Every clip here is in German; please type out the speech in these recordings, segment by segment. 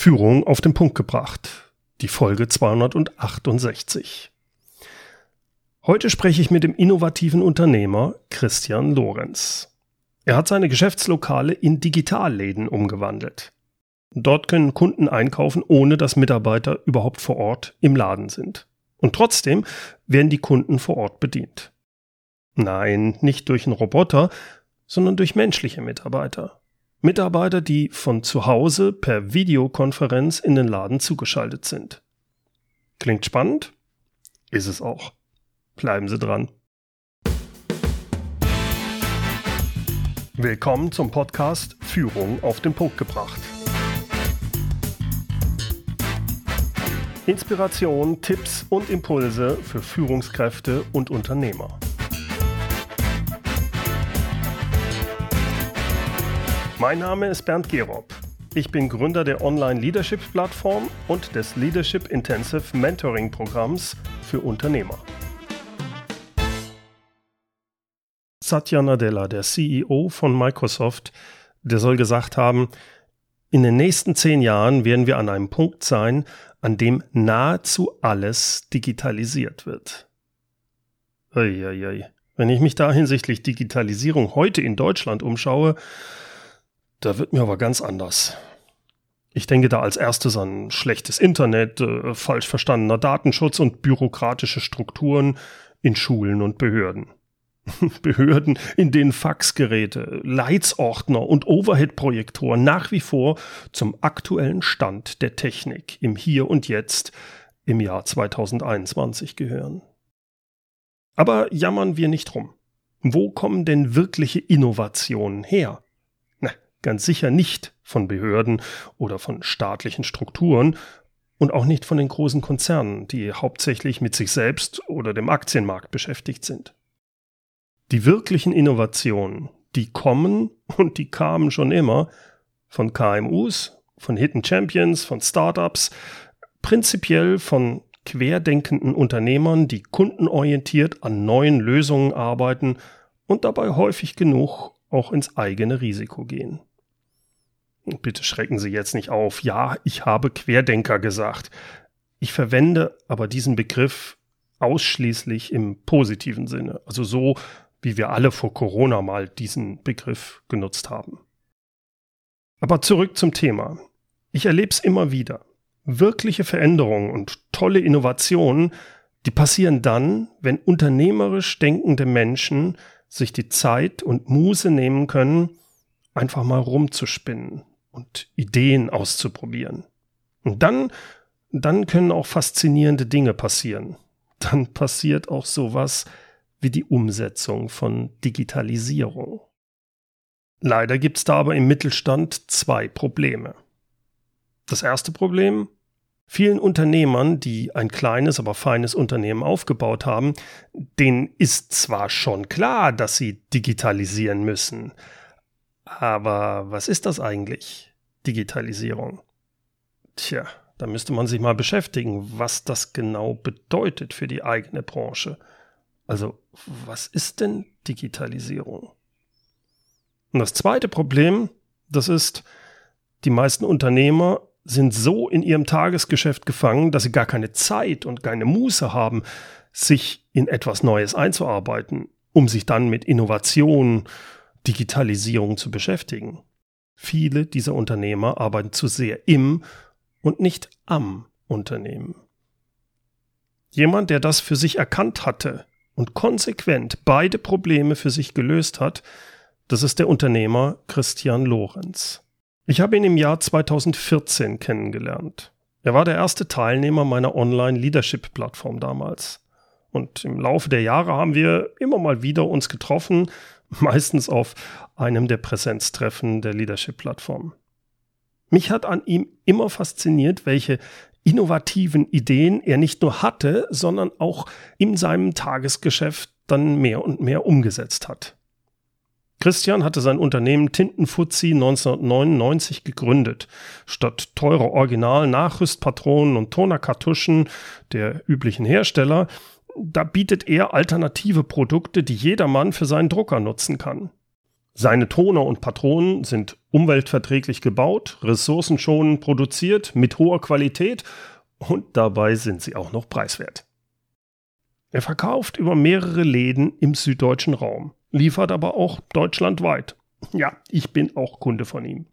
Führung auf den Punkt gebracht. Die Folge 268. Heute spreche ich mit dem innovativen Unternehmer Christian Lorenz. Er hat seine Geschäftslokale in Digitalläden umgewandelt. Dort können Kunden einkaufen, ohne dass Mitarbeiter überhaupt vor Ort im Laden sind. Und trotzdem werden die Kunden vor Ort bedient. Nein, nicht durch einen Roboter, sondern durch menschliche Mitarbeiter. Mitarbeiter, die von zu Hause per Videokonferenz in den Laden zugeschaltet sind. Klingt spannend? Ist es auch. Bleiben Sie dran. Willkommen zum Podcast Führung auf den Punkt gebracht. Inspiration, Tipps und Impulse für Führungskräfte und Unternehmer. Mein Name ist Bernd Gerob. Ich bin Gründer der Online-Leadership-Plattform und des Leadership Intensive Mentoring-Programms für Unternehmer. Satya Nadella, der CEO von Microsoft, der soll gesagt haben, in den nächsten zehn Jahren werden wir an einem Punkt sein, an dem nahezu alles digitalisiert wird. Uiuiui. Wenn ich mich da hinsichtlich Digitalisierung heute in Deutschland umschaue, da wird mir aber ganz anders. Ich denke da als erstes an schlechtes Internet, äh, falsch verstandener Datenschutz und bürokratische Strukturen in Schulen und Behörden. Behörden, in denen Faxgeräte, Leitsordner und Overhead-Projektoren nach wie vor zum aktuellen Stand der Technik im Hier und Jetzt im Jahr 2021 gehören. Aber jammern wir nicht rum. Wo kommen denn wirkliche Innovationen her? Ganz sicher nicht von Behörden oder von staatlichen Strukturen und auch nicht von den großen Konzernen, die hauptsächlich mit sich selbst oder dem Aktienmarkt beschäftigt sind. Die wirklichen Innovationen, die kommen und die kamen schon immer von KMUs, von Hidden Champions, von Startups, prinzipiell von querdenkenden Unternehmern, die kundenorientiert an neuen Lösungen arbeiten und dabei häufig genug auch ins eigene Risiko gehen. Bitte schrecken Sie jetzt nicht auf. Ja, ich habe Querdenker gesagt. Ich verwende aber diesen Begriff ausschließlich im positiven Sinne. Also so, wie wir alle vor Corona mal diesen Begriff genutzt haben. Aber zurück zum Thema. Ich erlebe es immer wieder. Wirkliche Veränderungen und tolle Innovationen, die passieren dann, wenn unternehmerisch denkende Menschen sich die Zeit und Muße nehmen können, einfach mal rumzuspinnen, und Ideen auszuprobieren. Und dann, dann können auch faszinierende Dinge passieren. Dann passiert auch sowas wie die Umsetzung von Digitalisierung. Leider gibt es da aber im Mittelstand zwei Probleme. Das erste Problem, vielen Unternehmern, die ein kleines, aber feines Unternehmen aufgebaut haben, denen ist zwar schon klar, dass sie digitalisieren müssen, aber was ist das eigentlich? Digitalisierung. Tja, da müsste man sich mal beschäftigen, was das genau bedeutet für die eigene Branche. Also, was ist denn Digitalisierung? Und das zweite Problem, das ist, die meisten Unternehmer sind so in ihrem Tagesgeschäft gefangen, dass sie gar keine Zeit und keine Muße haben, sich in etwas Neues einzuarbeiten, um sich dann mit Innovation Digitalisierung zu beschäftigen. Viele dieser Unternehmer arbeiten zu sehr im und nicht am Unternehmen. Jemand, der das für sich erkannt hatte und konsequent beide Probleme für sich gelöst hat, das ist der Unternehmer Christian Lorenz. Ich habe ihn im Jahr 2014 kennengelernt. Er war der erste Teilnehmer meiner Online-Leadership-Plattform damals. Und im Laufe der Jahre haben wir immer mal wieder uns getroffen meistens auf einem der Präsenztreffen der Leadership-Plattform. Mich hat an ihm immer fasziniert, welche innovativen Ideen er nicht nur hatte, sondern auch in seinem Tagesgeschäft dann mehr und mehr umgesetzt hat. Christian hatte sein Unternehmen Tintenfuzzi 1999 gegründet. Statt teurer Original-Nachrüstpatronen und Tonerkartuschen der üblichen Hersteller da bietet er alternative Produkte, die jedermann für seinen Drucker nutzen kann. Seine Toner und Patronen sind umweltverträglich gebaut, ressourcenschonend produziert, mit hoher Qualität und dabei sind sie auch noch preiswert. Er verkauft über mehrere Läden im süddeutschen Raum, liefert aber auch deutschlandweit. Ja, ich bin auch Kunde von ihm.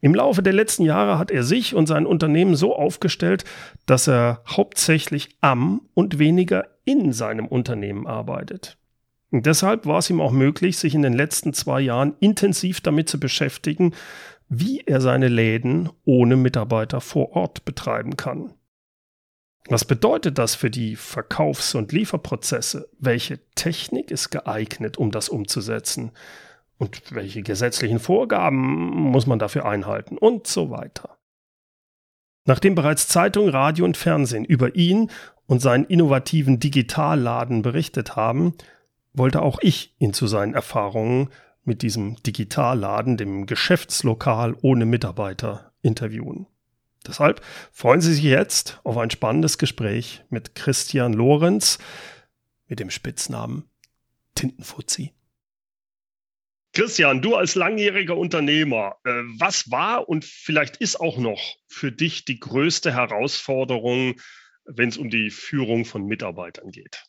Im Laufe der letzten Jahre hat er sich und sein Unternehmen so aufgestellt, dass er hauptsächlich am und weniger in seinem Unternehmen arbeitet. Und deshalb war es ihm auch möglich, sich in den letzten zwei Jahren intensiv damit zu beschäftigen, wie er seine Läden ohne Mitarbeiter vor Ort betreiben kann. Was bedeutet das für die Verkaufs- und Lieferprozesse? Welche Technik ist geeignet, um das umzusetzen? Und welche gesetzlichen Vorgaben muss man dafür einhalten? Und so weiter. Nachdem bereits Zeitung, Radio und Fernsehen über ihn und seinen innovativen Digitalladen berichtet haben, wollte auch ich ihn zu seinen Erfahrungen mit diesem Digitalladen, dem Geschäftslokal ohne Mitarbeiter, interviewen. Deshalb freuen Sie sich jetzt auf ein spannendes Gespräch mit Christian Lorenz mit dem Spitznamen Tintenfuzzi. Christian, du als langjähriger Unternehmer, äh, was war und vielleicht ist auch noch für dich die größte Herausforderung, wenn es um die Führung von Mitarbeitern geht?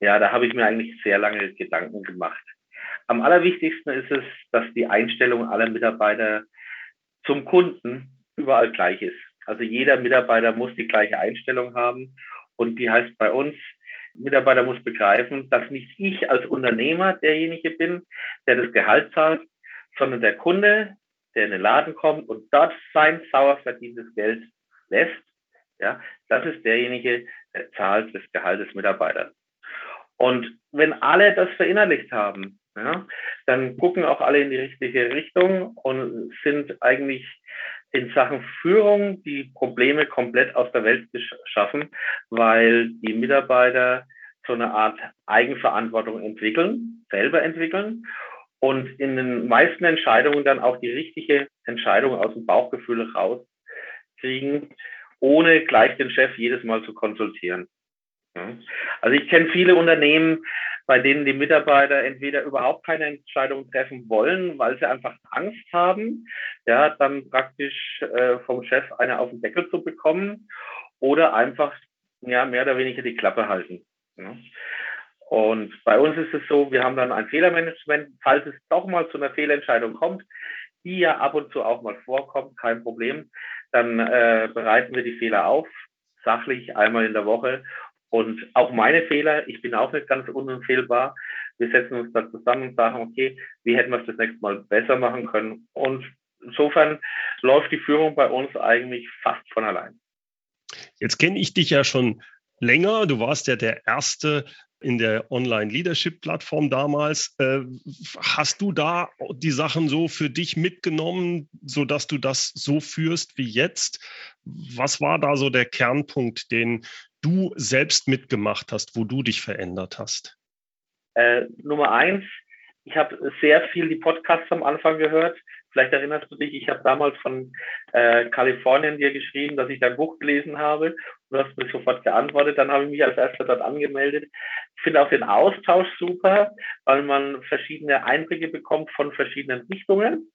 Ja, da habe ich mir eigentlich sehr lange Gedanken gemacht. Am allerwichtigsten ist es, dass die Einstellung aller Mitarbeiter zum Kunden überall gleich ist. Also jeder Mitarbeiter muss die gleiche Einstellung haben und die heißt bei uns, Mitarbeiter muss begreifen, dass nicht ich als Unternehmer derjenige bin, der das Gehalt zahlt, sondern der Kunde, der in den Laden kommt und dort sein sauer verdientes Geld lässt. Ja, das ist derjenige, der zahlt das Gehalt des Mitarbeiters. Und wenn alle das verinnerlicht haben, ja, dann gucken auch alle in die richtige Richtung und sind eigentlich in Sachen Führung die Probleme komplett aus der Welt geschaffen, weil die Mitarbeiter so eine Art Eigenverantwortung entwickeln, selber entwickeln und in den meisten Entscheidungen dann auch die richtige Entscheidung aus dem Bauchgefühl rauskriegen, ohne gleich den Chef jedes Mal zu konsultieren. Also ich kenne viele Unternehmen, bei denen die Mitarbeiter entweder überhaupt keine Entscheidung treffen wollen, weil sie einfach Angst haben, ja, dann praktisch äh, vom Chef eine auf den Deckel zu bekommen oder einfach ja, mehr oder weniger die Klappe halten. Ja. Und bei uns ist es so, wir haben dann ein Fehlermanagement, falls es doch mal zu einer Fehlentscheidung kommt, die ja ab und zu auch mal vorkommt, kein Problem, dann äh, bereiten wir die Fehler auf, sachlich einmal in der Woche und auch meine Fehler, ich bin auch nicht ganz unfehlbar. Wir setzen uns da zusammen und sagen, okay, wie hätten wir es das nächste Mal besser machen können? Und insofern läuft die Führung bei uns eigentlich fast von allein. Jetzt kenne ich dich ja schon länger. Du warst ja der Erste in der Online-Leadership-Plattform damals. Äh, hast du da die Sachen so für dich mitgenommen, sodass du das so führst wie jetzt? Was war da so der Kernpunkt, den du selbst mitgemacht hast, wo du dich verändert hast? Äh, Nummer eins, ich habe sehr viel die Podcasts am Anfang gehört. Vielleicht erinnerst du dich, ich habe damals von äh, Kalifornien dir geschrieben, dass ich dein Buch gelesen habe. Du hast mir sofort geantwortet. Dann habe ich mich als erster dort angemeldet. Ich finde auch den Austausch super, weil man verschiedene Einblicke bekommt von verschiedenen Richtungen.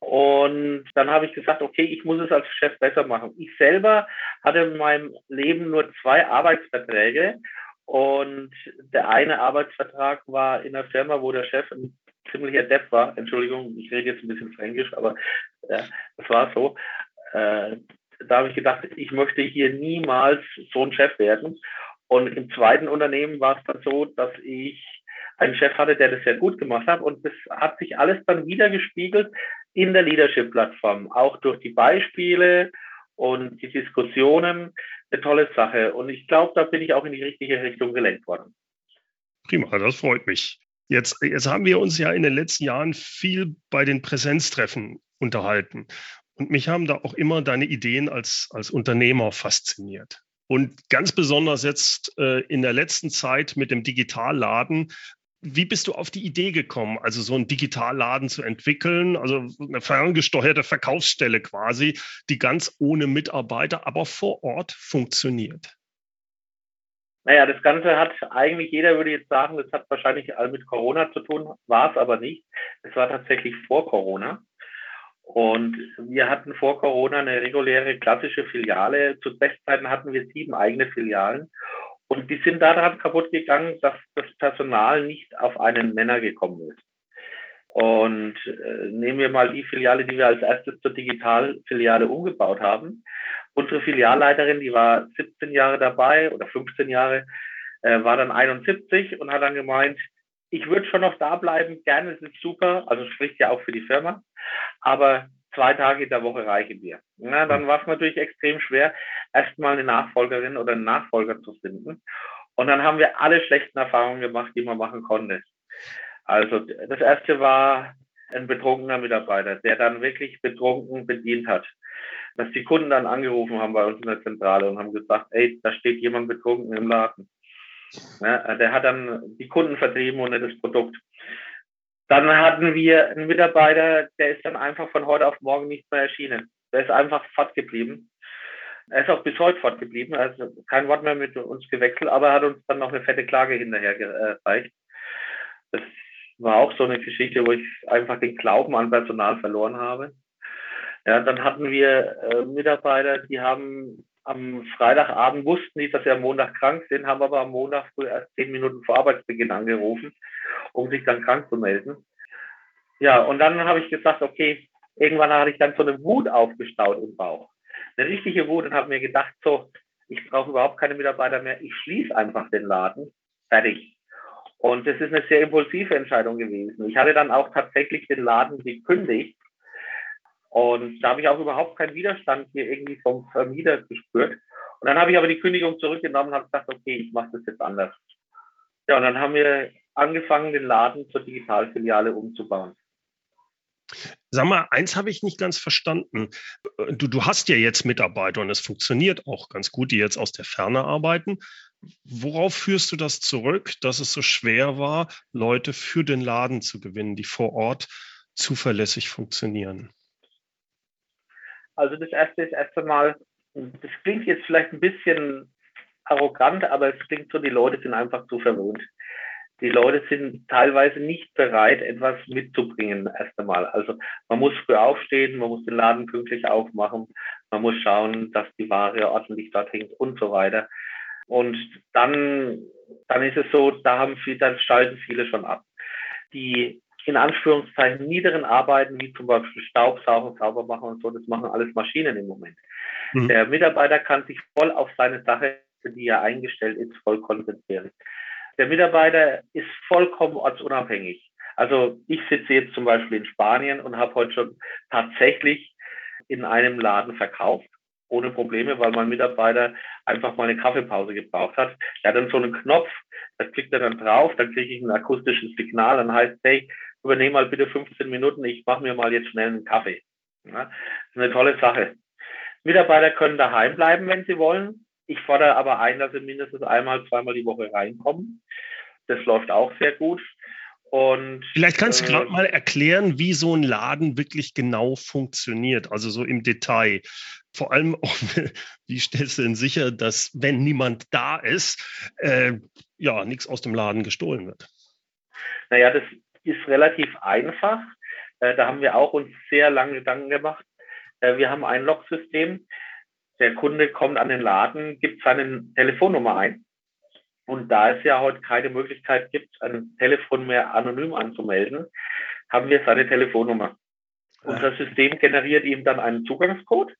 Und dann habe ich gesagt, okay, ich muss es als Chef besser machen. Ich selber hatte in meinem Leben nur zwei Arbeitsverträge und der eine Arbeitsvertrag war in einer Firma, wo der Chef ein ziemlicher Depp war. Entschuldigung, ich rede jetzt ein bisschen fränkisch, aber äh, das war so. Äh, da habe ich gedacht, ich möchte hier niemals so ein Chef werden. Und im zweiten Unternehmen war es dann so, dass ich einen Chef hatte, der das sehr gut gemacht hat. Und das hat sich alles dann wieder gespiegelt in der Leadership-Plattform, auch durch die Beispiele und die Diskussionen. Eine tolle Sache. Und ich glaube, da bin ich auch in die richtige Richtung gelenkt worden. Prima, das freut mich. Jetzt, jetzt haben wir uns ja in den letzten Jahren viel bei den Präsenztreffen unterhalten. Und mich haben da auch immer deine Ideen als, als Unternehmer fasziniert. Und ganz besonders jetzt äh, in der letzten Zeit mit dem Digitalladen wie bist du auf die Idee gekommen, also so einen Digitalladen zu entwickeln, also eine ferngesteuerte Verkaufsstelle quasi, die ganz ohne Mitarbeiter, aber vor Ort funktioniert? Naja, das Ganze hat eigentlich, jeder würde jetzt sagen, das hat wahrscheinlich mit Corona zu tun, war es aber nicht. Es war tatsächlich vor Corona. Und wir hatten vor Corona eine reguläre klassische Filiale. Zu Bestzeiten hatten wir sieben eigene Filialen. Und die sind daran kaputt gegangen, dass das Personal nicht auf einen Nenner gekommen ist. Und äh, nehmen wir mal die Filiale, die wir als erstes zur Digitalfiliale umgebaut haben. Unsere Filialleiterin, die war 17 Jahre dabei oder 15 Jahre, äh, war dann 71 und hat dann gemeint, ich würde schon noch da bleiben, gerne, es ist super, also spricht ja auch für die Firma, aber zwei Tage in der Woche reichen mir. Na, dann war es natürlich extrem schwer, erstmal eine Nachfolgerin oder einen Nachfolger zu finden. Und dann haben wir alle schlechten Erfahrungen gemacht, die man machen konnte. Also das erste war ein betrunkener Mitarbeiter, der dann wirklich betrunken bedient hat. Dass die Kunden dann angerufen haben bei uns in der Zentrale und haben gesagt, ey, da steht jemand betrunken im Laden. Ja, der hat dann die Kunden vertrieben ohne das Produkt. Dann hatten wir einen Mitarbeiter, der ist dann einfach von heute auf morgen nicht mehr erschienen. Der ist einfach fortgeblieben. Er ist auch bis heute fortgeblieben, also kein Wort mehr mit uns gewechselt, aber er hat uns dann noch eine fette Klage hinterher gereicht. Das war auch so eine Geschichte, wo ich einfach den Glauben an Personal verloren habe. Ja, dann hatten wir äh, Mitarbeiter, die haben am Freitagabend wussten die, dass sie am Montag krank sind, haben aber am Montag früh erst zehn Minuten vor Arbeitsbeginn angerufen, um sich dann krank zu melden. Ja, und dann habe ich gesagt, okay, irgendwann hatte ich dann so eine Wut aufgestaut im Bauch. Eine richtige Wut und habe mir gedacht, so, ich brauche überhaupt keine Mitarbeiter mehr, ich schließe einfach den Laden, fertig. Und das ist eine sehr impulsive Entscheidung gewesen. Ich hatte dann auch tatsächlich den Laden gekündigt, und da habe ich auch überhaupt keinen Widerstand hier irgendwie vom Vermieter gespürt. Und dann habe ich aber die Kündigung zurückgenommen und habe gesagt, okay, ich mache das jetzt anders. Ja, und dann haben wir angefangen, den Laden zur Digitalfiliale umzubauen. Sag mal, eins habe ich nicht ganz verstanden. Du, du hast ja jetzt Mitarbeiter und es funktioniert auch ganz gut, die jetzt aus der Ferne arbeiten. Worauf führst du das zurück, dass es so schwer war, Leute für den Laden zu gewinnen, die vor Ort zuverlässig funktionieren? Also das erste ist erst einmal, das klingt jetzt vielleicht ein bisschen arrogant, aber es klingt so, die Leute sind einfach zu verwöhnt. Die Leute sind teilweise nicht bereit, etwas mitzubringen, erst einmal. Also man muss früh aufstehen, man muss den Laden pünktlich aufmachen, man muss schauen, dass die Ware ordentlich dort hängt und so weiter. Und dann, dann ist es so, da haben viele, dann schalten viele schon ab. Die in Anführungszeichen niederen Arbeiten, wie zum Beispiel Staubsaugen, sauber machen und so, das machen alles Maschinen im Moment. Mhm. Der Mitarbeiter kann sich voll auf seine Sache, die er eingestellt ist, voll konzentrieren. Der Mitarbeiter ist vollkommen ortsunabhängig. Also ich sitze jetzt zum Beispiel in Spanien und habe heute schon tatsächlich in einem Laden verkauft, ohne Probleme, weil mein Mitarbeiter einfach mal eine Kaffeepause gebraucht hat. Er hat dann so einen Knopf, da klickt er dann drauf, dann kriege ich ein akustisches Signal, dann heißt, hey, übernehme mal bitte 15 Minuten, ich mache mir mal jetzt schnell einen Kaffee. Ja, das ist eine tolle Sache. Mitarbeiter können daheim bleiben, wenn sie wollen. Ich fordere aber ein, dass sie mindestens einmal, zweimal die Woche reinkommen. Das läuft auch sehr gut. Und, Vielleicht kannst du äh, gerade mal erklären, wie so ein Laden wirklich genau funktioniert, also so im Detail. Vor allem auch, wie stellst du denn sicher, dass, wenn niemand da ist, äh, ja, nichts aus dem Laden gestohlen wird? Naja, das ist relativ einfach. Äh, da haben wir auch uns sehr lange Gedanken gemacht. Äh, wir haben ein Logsystem. Der Kunde kommt an den Laden, gibt seine Telefonnummer ein. Und da es ja heute keine Möglichkeit gibt, ein Telefon mehr anonym anzumelden, haben wir seine Telefonnummer. Unser System generiert ihm dann einen Zugangscode,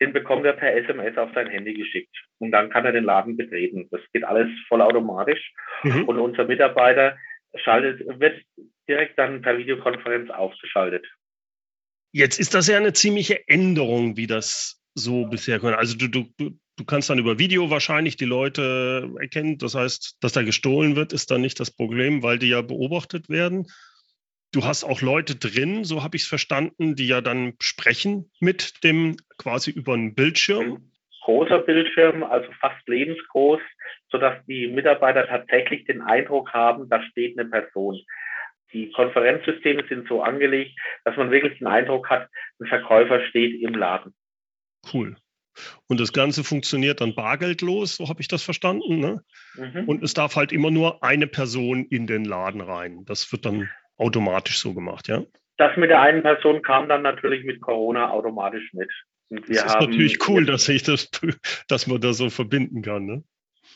den bekommt er per SMS auf sein Handy geschickt. Und dann kann er den Laden betreten. Das geht alles vollautomatisch. Mhm. Und unser Mitarbeiter schaltet, wird direkt dann per Videokonferenz aufgeschaltet. Jetzt ist das ja eine ziemliche Änderung, wie das so bisher können. Also du, du, du kannst dann über Video wahrscheinlich die Leute erkennen. Das heißt, dass da gestohlen wird, ist dann nicht das Problem, weil die ja beobachtet werden. Du hast auch Leute drin, so habe ich es verstanden, die ja dann sprechen mit dem quasi über einen Bildschirm. Großer Bildschirm, also fast lebensgroß, sodass die Mitarbeiter tatsächlich den Eindruck haben, da steht eine Person die Konferenzsysteme sind so angelegt, dass man wirklich den Eindruck hat, ein Verkäufer steht im Laden. Cool. Und das Ganze funktioniert dann bargeldlos, so habe ich das verstanden. Ne? Mhm. Und es darf halt immer nur eine Person in den Laden rein. Das wird dann automatisch so gemacht, ja? Das mit der einen Person kam dann natürlich mit Corona automatisch mit. Und das ist natürlich cool, dass ich das, dass man das so verbinden kann. Ne?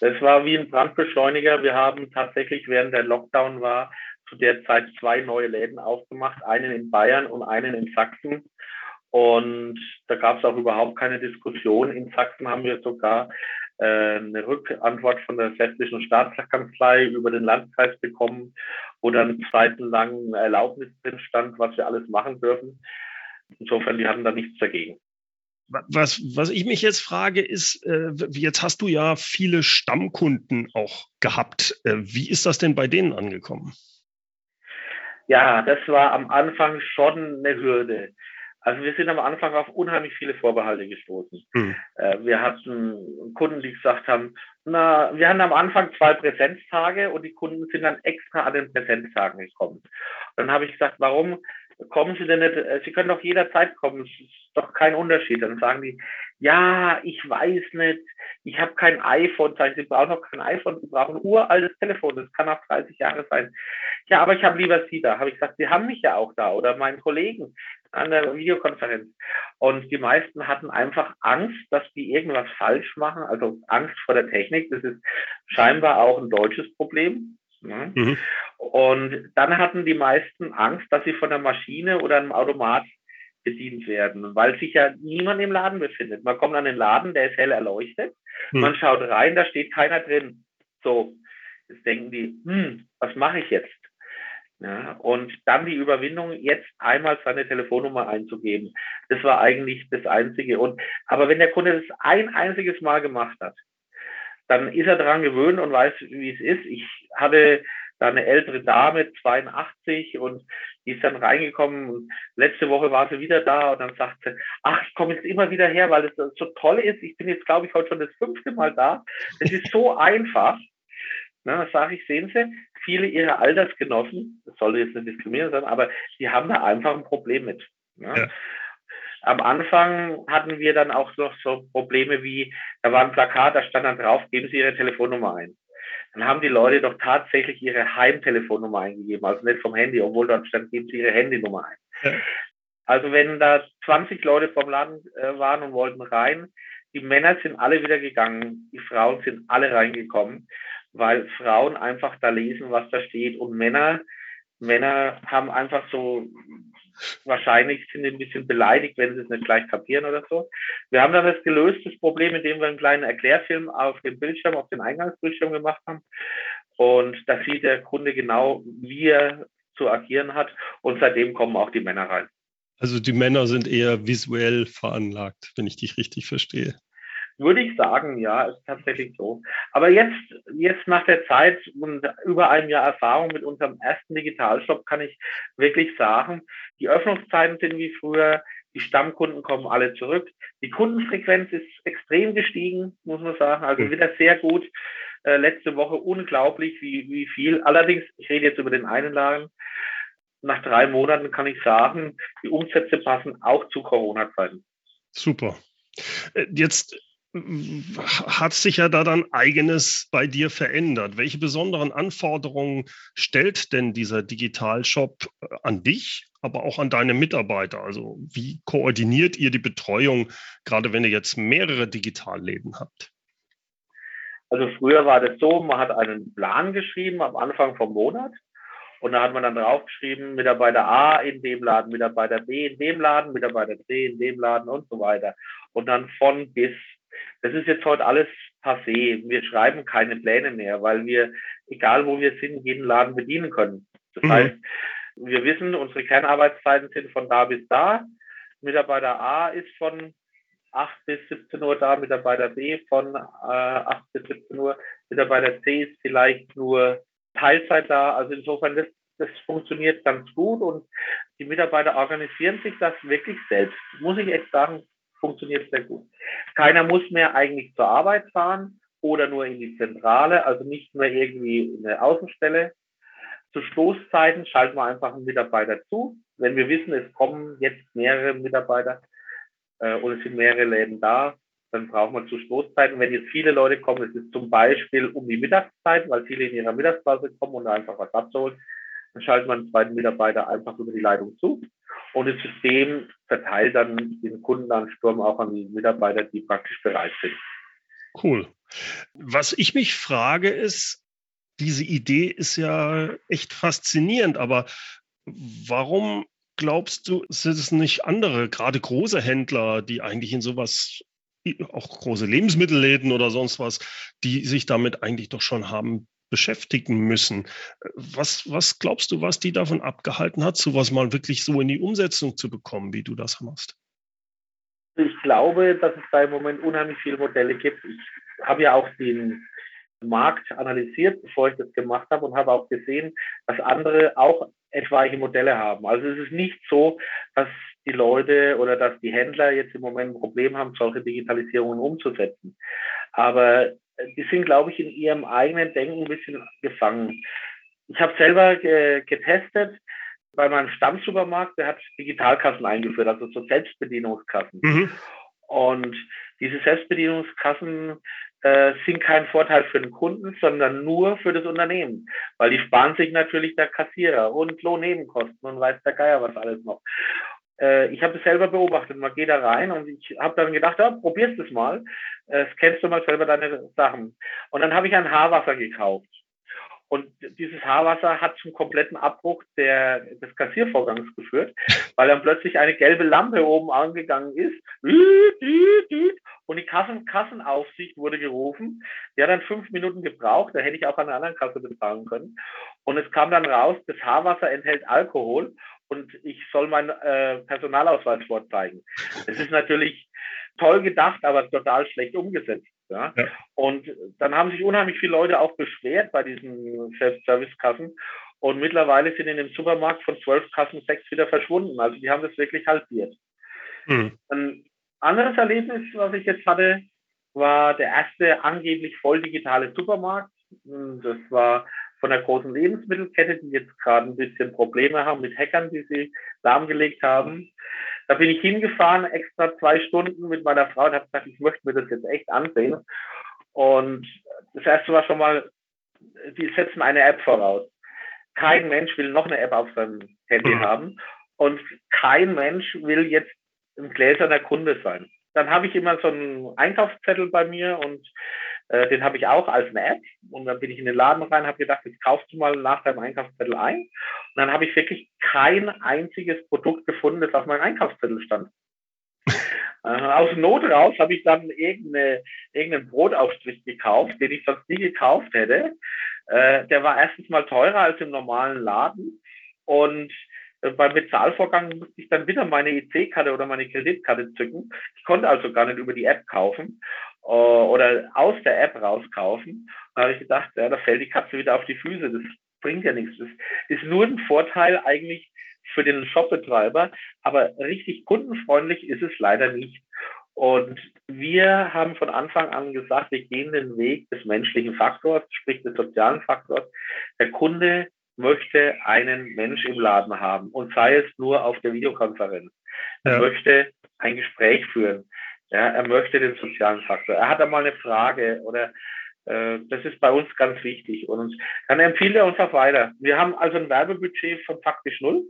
Das war wie ein Brandbeschleuniger. Wir haben tatsächlich, während der Lockdown war, zu der Zeit zwei neue Läden aufgemacht, einen in Bayern und einen in Sachsen. Und da gab es auch überhaupt keine Diskussion. In Sachsen haben wir sogar äh, eine Rückantwort von der sächsischen Staatskanzlei über den Landkreis bekommen, wo dann seitenlang Erlaubnis drin stand, was wir alles machen dürfen. Insofern, die hatten da nichts dagegen. Was, was ich mich jetzt frage, ist, äh, jetzt hast du ja viele Stammkunden auch gehabt. Äh, wie ist das denn bei denen angekommen? Ja, das war am Anfang schon eine Hürde. Also wir sind am Anfang auf unheimlich viele Vorbehalte gestoßen. Hm. Äh, wir hatten Kunden, die gesagt haben, na, wir hatten am Anfang zwei Präsenztage und die Kunden sind dann extra an den Präsenztagen gekommen. Dann habe ich gesagt, warum kommen Sie denn nicht, äh, Sie können doch jederzeit kommen, es ist doch kein Unterschied. Dann sagen die, ja, ich weiß nicht, ich habe kein iPhone, sagen Sie brauchen noch kein iPhone, Sie brauchen ein uraltes Telefon, das kann auch 30 Jahre sein. Ja, aber ich habe lieber Sie da. Habe ich gesagt, Sie haben mich ja auch da oder meinen Kollegen an der Videokonferenz. Und die meisten hatten einfach Angst, dass die irgendwas falsch machen, also Angst vor der Technik. Das ist scheinbar auch ein deutsches Problem. Ne? Mhm. Und dann hatten die meisten Angst, dass sie von der Maschine oder einem Automat bedient werden, weil sich ja niemand im Laden befindet. Man kommt an den Laden, der ist hell erleuchtet. Mhm. Man schaut rein, da steht keiner drin. So, jetzt denken die, hm, was mache ich jetzt? Ja, und dann die Überwindung, jetzt einmal seine Telefonnummer einzugeben. Das war eigentlich das Einzige. Und, aber wenn der Kunde das ein einziges Mal gemacht hat, dann ist er daran gewöhnt und weiß, wie es ist. Ich hatte da eine ältere Dame, 82, und die ist dann reingekommen und letzte Woche war sie wieder da und dann sagt sie, ach, ich komme jetzt immer wieder her, weil es so toll ist. Ich bin jetzt, glaube ich, heute schon das fünfte Mal da. Das ist so einfach. Na, das sage ich, sehen Sie, viele Ihrer Altersgenossen, das sollte jetzt nicht diskriminierend sein, aber die haben da einfach ein Problem mit. Ne? Ja. Am Anfang hatten wir dann auch noch so Probleme wie, da war ein Plakat, da stand dann drauf, geben Sie Ihre Telefonnummer ein. Dann haben die Leute doch tatsächlich ihre Heimtelefonnummer eingegeben, also nicht vom Handy, obwohl dort stand, geben Sie Ihre Handynummer ein. Ja. Also wenn da 20 Leute vom Land äh, waren und wollten rein, die Männer sind alle wieder gegangen, die Frauen sind alle reingekommen weil Frauen einfach da lesen, was da steht und Männer, Männer haben einfach so, wahrscheinlich sind ein bisschen beleidigt, wenn sie es nicht gleich kapieren oder so. Wir haben dann das gelöst, das Problem, indem wir einen kleinen Erklärfilm auf dem Bildschirm, auf den Eingangsbildschirm gemacht haben. Und da sieht der Kunde genau, wie er zu agieren hat. Und seitdem kommen auch die Männer rein. Also die Männer sind eher visuell veranlagt, wenn ich dich richtig verstehe. Würde ich sagen, ja, ist tatsächlich so. Aber jetzt, jetzt nach der Zeit und über einem Jahr Erfahrung mit unserem ersten Digitalshop kann ich wirklich sagen, die Öffnungszeiten sind wie früher, die Stammkunden kommen alle zurück. Die Kundenfrequenz ist extrem gestiegen, muss man sagen. Also hm. wieder sehr gut. Äh, letzte Woche unglaublich, wie, wie viel. Allerdings, ich rede jetzt über den einen Laden. Nach drei Monaten kann ich sagen, die Umsätze passen auch zu Corona-Zeiten. Super. Äh, jetzt hat sich ja da dann eigenes bei dir verändert. Welche besonderen Anforderungen stellt denn dieser Digitalshop äh, an dich, aber auch an deine Mitarbeiter? Also wie koordiniert ihr die Betreuung, gerade wenn ihr jetzt mehrere Digitalläden habt? Also früher war das so, man hat einen Plan geschrieben am Anfang vom Monat und da hat man dann draufgeschrieben, Mitarbeiter A in dem Laden, Mitarbeiter B in dem Laden, Mitarbeiter C in dem Laden und so weiter. Und dann von bis das ist jetzt heute alles passé. Wir schreiben keine Pläne mehr, weil wir, egal wo wir sind, jeden Laden bedienen können. Das mhm. heißt, wir wissen, unsere Kernarbeitszeiten sind von da bis da. Mitarbeiter A ist von 8 bis 17 Uhr da, Mitarbeiter B von äh, 8 bis 17 Uhr, Mitarbeiter C ist vielleicht nur Teilzeit da. Also insofern, das, das funktioniert ganz gut und die Mitarbeiter organisieren sich das wirklich selbst. Muss ich echt sagen, funktioniert sehr gut. Keiner muss mehr eigentlich zur Arbeit fahren oder nur in die Zentrale, also nicht mehr irgendwie in eine Außenstelle. Zu Stoßzeiten schalten wir einfach einen Mitarbeiter zu. Wenn wir wissen, es kommen jetzt mehrere Mitarbeiter äh, und es sind mehrere Läden da, dann braucht man zu Stoßzeiten. Wenn jetzt viele Leute kommen, es ist zum Beispiel um die Mittagszeit, weil viele in ihrer Mittagspause kommen und einfach was abzuholen, dann schaltet man einen zweiten Mitarbeiter einfach über die Leitung zu. Und das System verteilt dann den Kundenansturm auch an die Mitarbeiter, die praktisch bereit sind. Cool. Was ich mich frage ist, diese Idee ist ja echt faszinierend, aber warum glaubst du, sind es nicht andere, gerade große Händler, die eigentlich in sowas, auch große Lebensmittelläden oder sonst was, die sich damit eigentlich doch schon haben beschäftigen müssen. Was, was glaubst du, was die davon abgehalten hat, sowas mal wirklich so in die Umsetzung zu bekommen, wie du das machst? Ich glaube, dass es da im Moment unheimlich viele Modelle gibt. Ich habe ja auch den Markt analysiert, bevor ich das gemacht habe und habe auch gesehen, dass andere auch etwaige Modelle haben. Also es ist nicht so, dass die Leute oder dass die Händler jetzt im Moment ein Problem haben, solche Digitalisierungen umzusetzen. Aber die sind, glaube ich, in ihrem eigenen Denken ein bisschen gefangen. Ich habe selber ge getestet bei meinem Stammsupermarkt, der hat Digitalkassen eingeführt, also so Selbstbedienungskassen. Mhm. Und diese Selbstbedienungskassen äh, sind kein Vorteil für den Kunden, sondern nur für das Unternehmen, weil die sparen sich natürlich der Kassierer und Lohnnebenkosten und weiß der Geier was alles noch. Äh, ich habe es selber beobachtet, man geht da rein und ich habe dann gedacht, ja, probierst es mal, äh, kennst du mal selber deine Sachen. Und dann habe ich ein Haarwasser gekauft. Und dieses Haarwasser hat zum kompletten Abbruch der, des Kassiervorgangs geführt, weil dann plötzlich eine gelbe Lampe oben angegangen ist und die Kassen, Kassenaufsicht wurde gerufen. Die hat dann fünf Minuten gebraucht, da hätte ich auch an einer anderen Kasse bezahlen können. Und es kam dann raus, das Haarwasser enthält Alkohol und ich soll meinen äh, Personalausweis vorzeigen. Das ist natürlich toll gedacht, aber total schlecht umgesetzt. Ja? ja? Und dann haben sich unheimlich viele Leute auch beschwert bei diesen Self-Service-Kassen. Und mittlerweile sind in dem Supermarkt von zwölf Kassen sechs wieder verschwunden. Also die haben das wirklich halbiert. Mhm. Ein anderes Erlebnis, was ich jetzt hatte, war der erste angeblich voll digitale Supermarkt. Das war von der großen Lebensmittelkette, die jetzt gerade ein bisschen Probleme haben mit Hackern, die sie lahmgelegt haben. Da bin ich hingefahren, extra zwei Stunden mit meiner Frau und habe gesagt, ich möchte mir das jetzt echt ansehen. Und das erste war schon mal, die setzen eine App voraus. Kein Mensch will noch eine App auf seinem Handy mhm. haben und kein Mensch will jetzt ein gläserner Kunde sein. Dann habe ich immer so einen Einkaufszettel bei mir und äh, den habe ich auch als eine App. Und dann bin ich in den Laden rein, habe gedacht, jetzt kaufst du mal nach deinem Einkaufszettel ein. Und dann habe ich wirklich kein einziges Produkt gefunden, das auf meinem Einkaufszettel stand. Äh, aus Not raus habe ich dann irgendeine, irgendeinen Brotaufstrich gekauft, den ich sonst nie gekauft hätte. Äh, der war erstens mal teurer als im normalen Laden. Und äh, beim Bezahlvorgang musste ich dann wieder meine EC-Karte oder meine Kreditkarte zücken. Ich konnte also gar nicht über die App kaufen oder aus der App rauskaufen. Da habe ich gedacht, ja, da fällt die Katze wieder auf die Füße. Das bringt ja nichts. Das ist nur ein Vorteil eigentlich für den Shopbetreiber, aber richtig kundenfreundlich ist es leider nicht. Und wir haben von Anfang an gesagt, wir gehen den Weg des menschlichen Faktors, sprich des sozialen Faktors. Der Kunde möchte einen Mensch im Laden haben und sei es nur auf der Videokonferenz. Ja. Er möchte ein Gespräch führen. Ja, er möchte den sozialen Faktor. Er hat einmal eine Frage oder äh, das ist bei uns ganz wichtig. Und dann empfiehlt er uns auch weiter. Wir haben also ein Werbebudget von faktisch null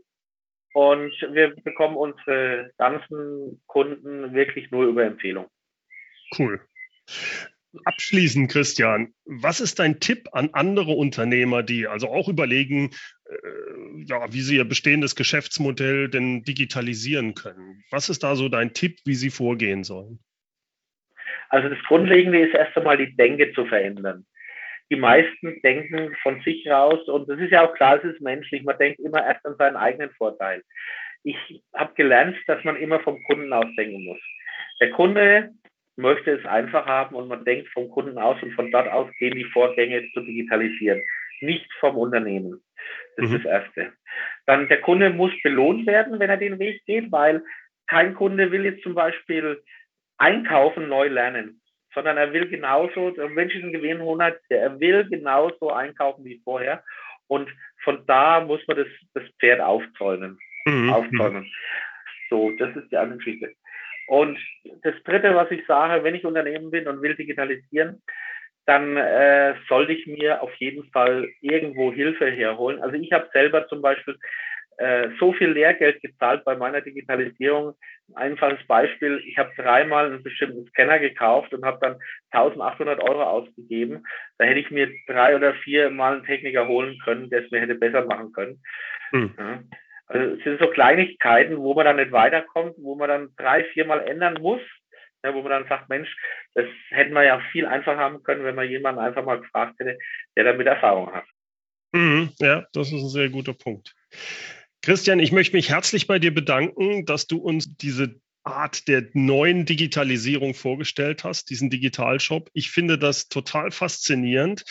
und wir bekommen unsere ganzen Kunden wirklich nur über Empfehlung. Cool. Abschließend, Christian, was ist dein Tipp an andere Unternehmer, die also auch überlegen, äh, ja, wie sie ihr bestehendes Geschäftsmodell denn digitalisieren können? Was ist da so dein Tipp, wie sie vorgehen sollen? Also das Grundlegende ist erst einmal die Denke zu verändern. Die meisten denken von sich raus und das ist ja auch klar, es ist menschlich. Man denkt immer erst an seinen eigenen Vorteil. Ich habe gelernt, dass man immer vom Kunden ausdenken muss. Der Kunde möchte es einfach haben und man denkt vom Kunden aus und von dort aus gehen die Vorgänge zu digitalisieren, nicht vom Unternehmen. Das mhm. ist das Erste. Dann der Kunde muss belohnt werden, wenn er den Weg geht, weil kein Kunde will jetzt zum Beispiel einkaufen neu lernen, sondern er will genauso, der Mensch ist ein Gewinnhunger, er will genauso einkaufen wie vorher. Und von da muss man das, das Pferd aufzäumen. Mhm. aufzäumen. So, das ist die andere Geschichte. Und das Dritte, was ich sage, wenn ich Unternehmen bin und will digitalisieren, dann äh, sollte ich mir auf jeden Fall irgendwo Hilfe herholen. Also ich habe selber zum Beispiel äh, so viel Lehrgeld gezahlt bei meiner Digitalisierung. Ein einfaches Beispiel, ich habe dreimal einen bestimmten Scanner gekauft und habe dann 1800 Euro ausgegeben. Da hätte ich mir drei oder vier Mal einen Techniker holen können, der es mir hätte besser machen können. Hm. Ja. Also es sind so Kleinigkeiten, wo man dann nicht weiterkommt, wo man dann drei, viermal ändern muss, ja, wo man dann sagt, Mensch, das hätten wir ja viel einfacher haben können, wenn man jemanden einfach mal gefragt hätte, der damit Erfahrung hat. Mhm, ja, das ist ein sehr guter Punkt. Christian, ich möchte mich herzlich bei dir bedanken, dass du uns diese Art der neuen Digitalisierung vorgestellt hast, diesen Digitalshop. Ich finde das total faszinierend,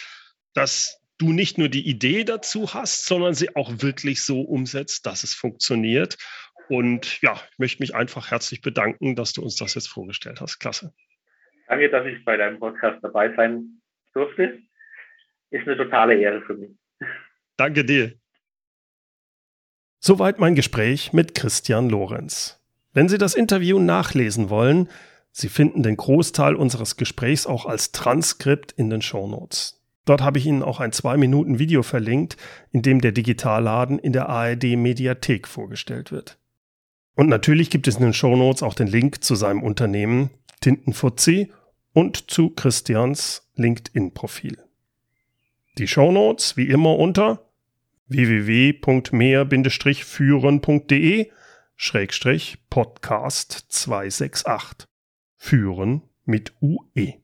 dass du nicht nur die Idee dazu hast, sondern sie auch wirklich so umsetzt, dass es funktioniert. Und ja, ich möchte mich einfach herzlich bedanken, dass du uns das jetzt vorgestellt hast. Klasse. Danke, dass ich bei deinem Podcast dabei sein durfte. Ist eine totale Ehre für mich. Danke dir. Soweit mein Gespräch mit Christian Lorenz. Wenn Sie das Interview nachlesen wollen, Sie finden den Großteil unseres Gesprächs auch als Transkript in den Shownotes. Dort habe ich Ihnen auch ein 2-Minuten-Video verlinkt, in dem der Digitalladen in der ARD Mediathek vorgestellt wird. Und natürlich gibt es in den Shownotes auch den Link zu seinem Unternehmen Tintenfuzzi und zu Christians LinkedIn-Profil. Die Shownotes wie immer unter www.mehr-führen.de Schrägstrich Podcast 268. Führen mit UE.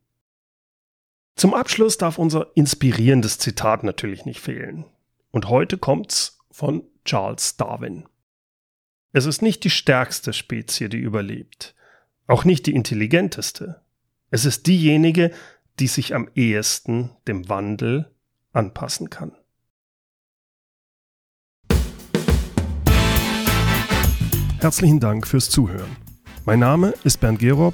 Zum Abschluss darf unser inspirierendes Zitat natürlich nicht fehlen. Und heute kommt's von Charles Darwin. Es ist nicht die stärkste Spezie, die überlebt, auch nicht die intelligenteste. Es ist diejenige, die sich am ehesten dem Wandel anpassen kann. Herzlichen Dank fürs Zuhören. Mein Name ist Bernd Gerob